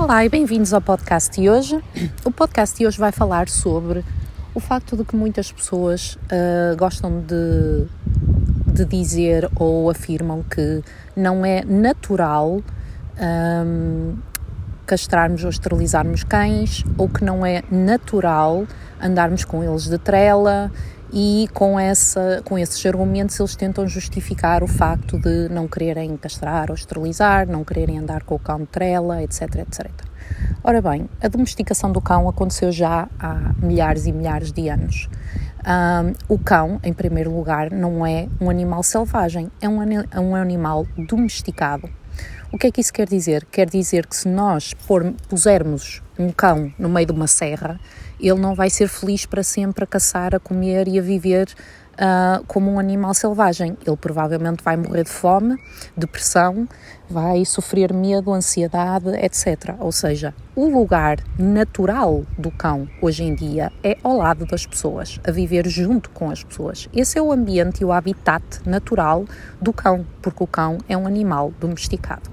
Olá e bem-vindos ao podcast de hoje. O podcast de hoje vai falar sobre o facto de que muitas pessoas uh, gostam de, de dizer ou afirmam que não é natural um, castrarmos ou esterilizarmos cães ou que não é natural andarmos com eles de trela e com, essa, com esses argumentos eles tentam justificar o facto de não quererem castrar ou esterilizar, não quererem andar com o cão de trela, etc, etc. Ora bem, a domesticação do cão aconteceu já há milhares e milhares de anos. Um, o cão, em primeiro lugar, não é um animal selvagem, é um, é um animal domesticado. O que é que isso quer dizer? Quer dizer que se nós por, pusermos um cão no meio de uma serra, ele não vai ser feliz para sempre a caçar, a comer e a viver uh, como um animal selvagem. Ele provavelmente vai morrer de fome, depressão, vai sofrer medo, ansiedade, etc. Ou seja, o lugar natural do cão hoje em dia é ao lado das pessoas, a viver junto com as pessoas. Esse é o ambiente e o habitat natural do cão, porque o cão é um animal domesticado.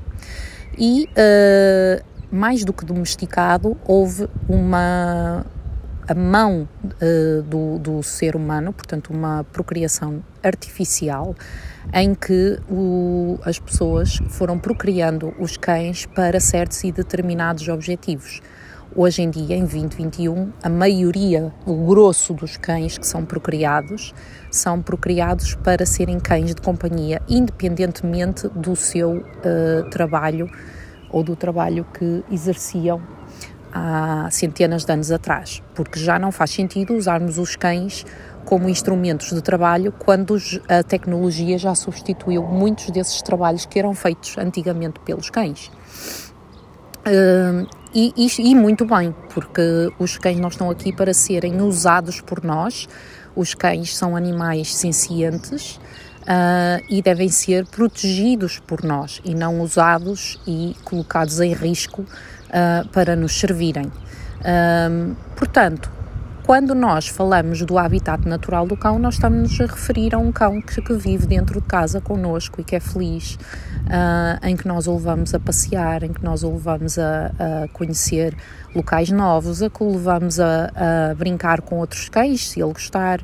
E uh, mais do que domesticado, houve uma a mão uh, do, do ser humano, portanto, uma procriação artificial, em que o, as pessoas foram procriando os cães para certos e determinados objetivos. Hoje em dia, em 2021, a maioria, o grosso dos cães que são procriados, são procriados para serem cães de companhia, independentemente do seu uh, trabalho ou do trabalho que exerciam há centenas de anos atrás, porque já não faz sentido usarmos os cães como instrumentos de trabalho quando a tecnologia já substituiu muitos desses trabalhos que eram feitos antigamente pelos cães. Uh, e, e, e, muito bem, porque os cães não estão aqui para serem usados por nós, os cães são animais sencientes uh, e devem ser protegidos por nós e não usados e colocados em risco uh, para nos servirem. portanto, quando nós falamos do habitat natural do cão, nós estamos a referir a um cão que, que vive dentro de casa connosco e que é feliz, uh, em que nós o levamos a passear, em que nós o levamos a, a conhecer locais novos, a que o levamos a, a, brincar com outros cães, se ele gostar,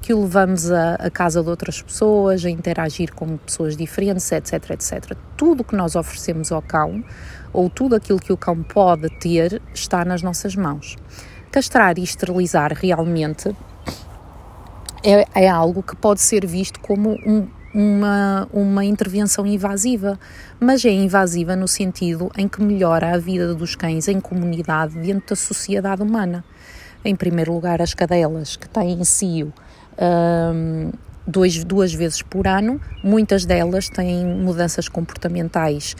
que o levamos a, a casa de outras pessoas, a interagir com pessoas diferentes, etc, etc. Tudo que nós oferecemos ao cão, ou tudo aquilo que o cão pode ter, está nas nossas mãos. Castrar e esterilizar realmente é, é algo que pode ser visto como um, uma, uma intervenção invasiva, mas é invasiva no sentido em que melhora a vida dos cães em comunidade dentro da sociedade humana. Em primeiro lugar, as cadelas que têm cio um, dois, duas vezes por ano, muitas delas têm mudanças comportamentais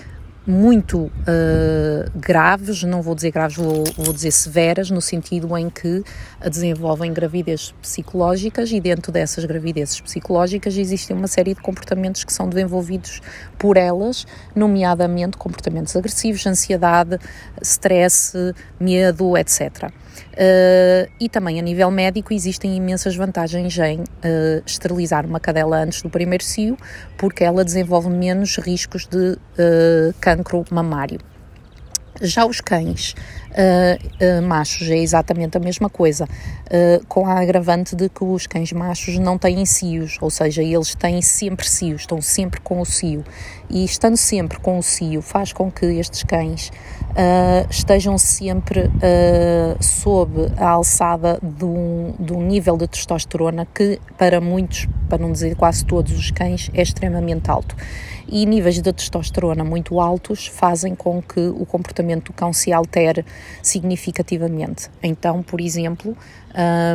muito uh, graves, não vou dizer graves, vou, vou, dizer severas, no sentido em que desenvolvem gravidezes psicológicas e dentro dessas gravidezes psicológicas existem uma série de comportamentos que são desenvolvidos por elas, nomeadamente comportamentos agressivos, ansiedade, stress, medo, etc. Uh, e também a nível médico existem imensas vantagens em uh, esterilizar uma cadela antes do primeiro cio, porque ela desenvolve menos riscos de uh, cancro mamário. Já os cães uh, uh, machos é exatamente a mesma coisa, uh, com a agravante de que os cães machos não têm cios, ou seja, eles têm sempre cios, estão sempre com o cio. E estando sempre com o cio faz com que estes cães estejam sempre sob a alçada de um, de um nível de testosterona que, para muitos, para não dizer quase todos os cães, é extremamente alto e níveis de testosterona muito altos fazem com que o comportamento do cão se altere significativamente. Então, por exemplo,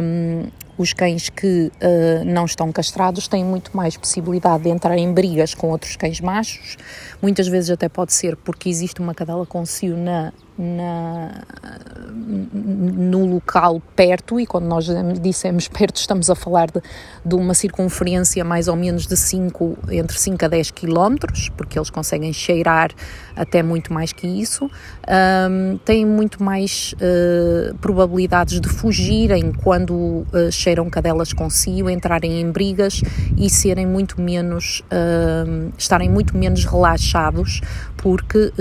um, os cães que uh, não estão castrados têm muito mais possibilidade de entrar em brigas com outros cães machos. Muitas vezes até pode ser porque existe uma cadela com cio na, na, no local perto, e quando nós dissemos perto, estamos a falar de, de uma circunferência mais ou menos de 5, entre 5 a 10 quilómetros, porque eles conseguem cheirar até muito mais que isso, um, têm muito mais uh, probabilidades de fugirem quando uh, cheiram cadelas com cio, entrarem em brigas e serem muito menos, uh, estarem muito menos relaxados, porque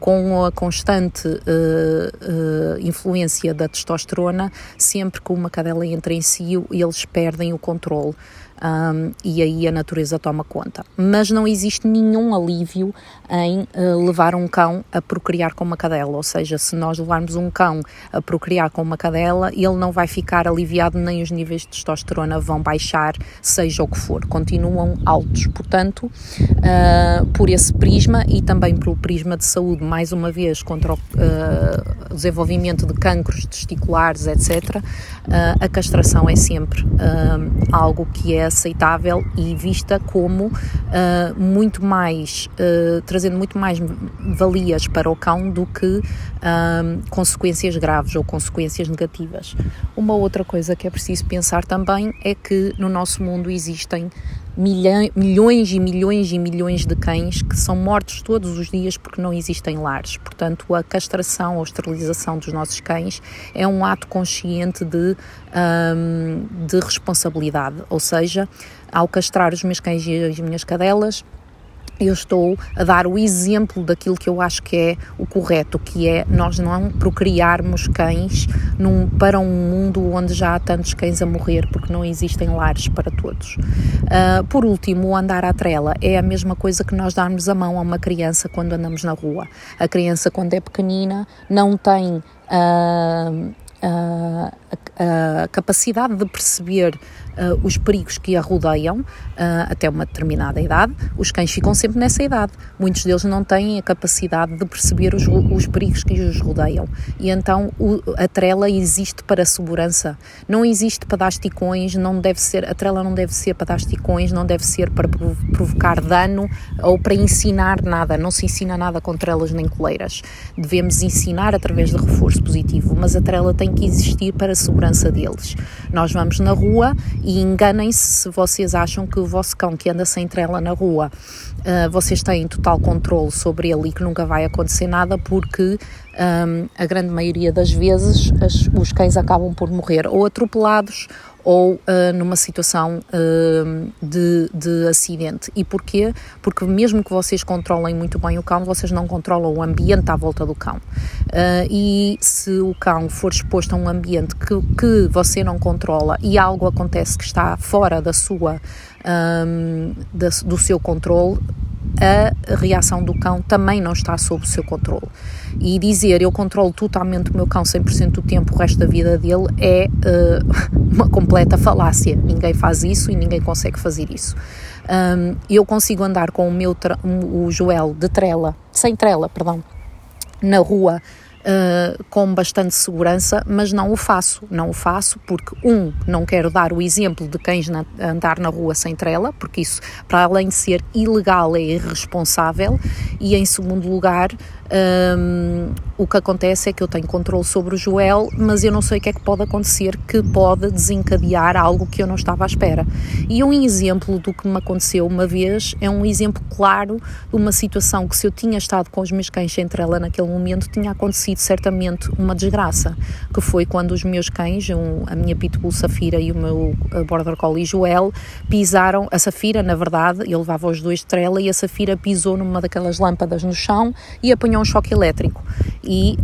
com a constante uh, uh, influência da testosterona, sempre que uma cadela entra em si, eles perdem o controle um, e aí a natureza toma conta. Mas não existe nenhum alívio em uh, levar um cão a procriar com uma cadela, ou seja, se nós levarmos um cão a procriar com uma cadela, ele não vai ficar aliviado, nem os níveis de testosterona vão baixar, seja o que for, continuam altos. Portanto, uh, por esse prisma e também pelo prisma de saúde, mais uma vez, contra o uh, desenvolvimento de cancros testiculares, etc., a castração é sempre algo que é aceitável e vista como uh, muito mais, uh, trazendo muito mais valias para o cão do que uh, consequências graves ou consequências negativas. Uma outra coisa que é preciso pensar também é que no nosso mundo existem milhões e milhões e milhões de cães que são mortos todos os dias porque não existem lares. Portanto, a castração ou esterilização dos nossos cães é um ato consciente de, um, de responsabilidade, ou seja, ao castrar os meus cães e as minhas cadelas, eu estou a dar o exemplo daquilo que eu acho que é o correto, que é nós não procriarmos cães num, para um mundo onde já há tantos cães a morrer, porque não existem lares para todos. Uh, por último, o andar à trela é a mesma coisa que nós darmos a mão a uma criança quando andamos na rua. A criança, quando é pequenina, não tem uh, a, a, capacidade de perceber uh, os perigos que a rodeiam uh, até uma determinada idade. Os cães ficam sempre nessa idade. Muitos deles não têm a capacidade de perceber os, os perigos que os rodeiam. E então o, a trela existe para a segurança. Não existe para dar esticões, não deve ser, a trela não deve ser para dar esticões, não deve ser para provocar dano ou para ensinar nada. Não se ensina nada com trelas nem coleiras. Devemos ensinar através de reforço positivo, mas a trela tem que existir para a segurança deles. Nós vamos na rua e enganem-se se vocês acham que o vosso cão que anda sem trela na rua, uh, vocês têm total controle sobre ele e que nunca vai acontecer nada, porque um, a grande maioria das vezes as, os cães acabam por morrer ou atropelados ou uh, numa situação uh, de, de acidente. E porquê? Porque mesmo que vocês controlem muito bem o cão, vocês não controlam o ambiente à volta do cão. Uh, e se o cão for exposto a um ambiente que, que você não controla e algo acontece que está fora da sua, um, da, do seu controle, a reação do cão também não está sob o seu controle. E dizer eu controlo totalmente o meu cão 100% do tempo, o resto da vida dele, é uh, uma completa falácia. Ninguém faz isso e ninguém consegue fazer isso. Um, eu consigo andar com o meu o Joel de trela, sem trela, perdão, na rua uh, com bastante segurança, mas não o faço. Não o faço porque, um, não quero dar o exemplo de cães na, andar na rua sem trela, porque isso, para além de ser ilegal, é irresponsável, e em segundo lugar, um, o que acontece é que eu tenho controle sobre o Joel, mas eu não sei o que é que pode acontecer que pode desencadear algo que eu não estava à espera. E um exemplo do que me aconteceu uma vez é um exemplo claro de uma situação que se eu tinha estado com os meus cães sem trela naquele momento, tinha acontecido certamente uma desgraça, que foi quando os meus cães, um, a minha Pitbull Safira e o meu Border Collie Joel, pisaram, a Safira na verdade, eu levava os dois de trela e a Safira pisou numa daquelas lâmpadas no chão e apanhou um choque elétrico e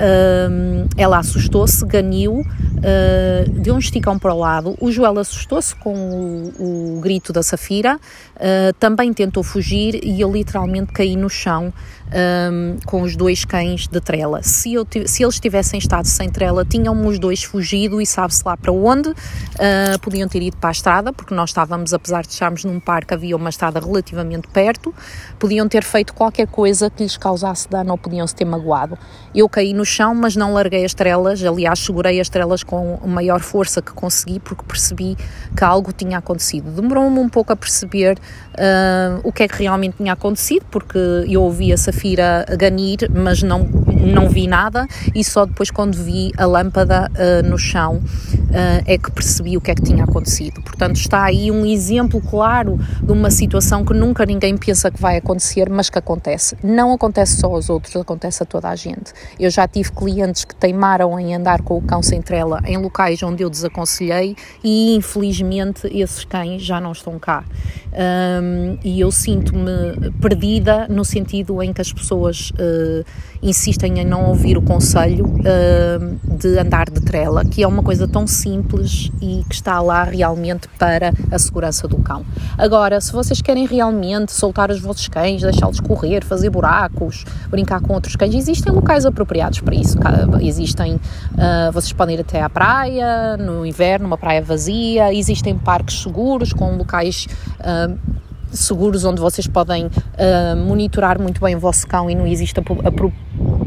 um, ela assustou-se, ganiu, uh, deu um esticão para o lado. O Joel assustou-se com o, o, grito da Safira, uh, também tentou fugir e eu literalmente caí no chão um, com os dois cães de trela. Se, eu, se eles tivessem estado sem trela, tinham os dois fugido e sabe-se lá para onde. Uh, podiam ter ido para a estrada, porque nós estávamos, apesar de estarmos num parque, havia uma estrada relativamente perto. Podiam ter feito qualquer coisa que lhes causasse dano ou podiam se ter magoado. Eu caí no chão, mas não larguei as trelas. Aliás, segurei as trelas com a maior força que consegui, porque percebi que algo tinha acontecido. Demorou-me um pouco a perceber uh, o que é que realmente tinha acontecido, porque eu ouvi essa Safira ganir, mas não não vi nada e só depois quando vi a lâmpada uh, no chão uh, é que percebi o que é que tinha acontecido. Portanto, está aí um exemplo claro de uma situação que nunca ninguém pensa que vai acontecer, mas que acontece. Não acontece só aos outros, acontece a toda a gente. Eu já tive clientes que teimaram em andar com o cão sem trela em locais onde eu desaconselhei e infelizmente esses cães já não estão cá. Um, e eu sinto-me perdida no sentido em que as pessoas uh, insistem em não ouvir o conselho uh, de andar de trela, que é uma coisa tão simples e que está lá realmente para a segurança do cão. Agora, se vocês querem realmente soltar os vossos cães, deixá-los correr, fazer buracos, brincar com outros cães, existem locais apropriados para isso. Existem, uh, vocês podem ir até à praia, no inverno, uma praia vazia, existem parques seguros com locais. Uh, seguros onde vocês podem uh, monitorar muito bem o vosso cão e não existe a, a,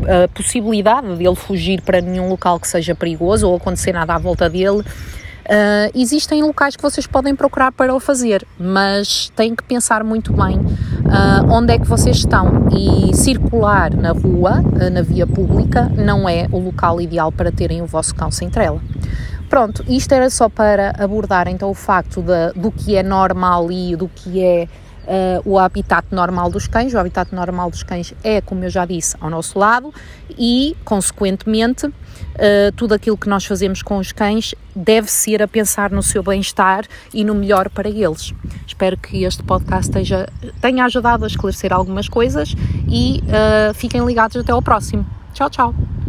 a, possibilidade de ele fugir para nenhum local que seja perigoso ou acontecer nada à volta dele. Uh, existem locais que vocês podem procurar para o fazer, mas têm que pensar muito bem uh, onde é que vocês estão e circular na rua, uh, na via pública, não é o local ideal para terem o vosso cão sem trela. Pronto, isto era só para abordar então o facto de, do que é normal e do que é uh, o habitat normal dos cães. O habitat normal dos cães é, como eu já disse, ao nosso lado e, consequentemente, uh, tudo aquilo que nós fazemos com os cães deve ser a pensar no seu bem-estar e no melhor para eles. Espero que este podcast tenha, tenha ajudado a esclarecer algumas coisas e uh, fiquem ligados até ao próximo. Tchau, tchau!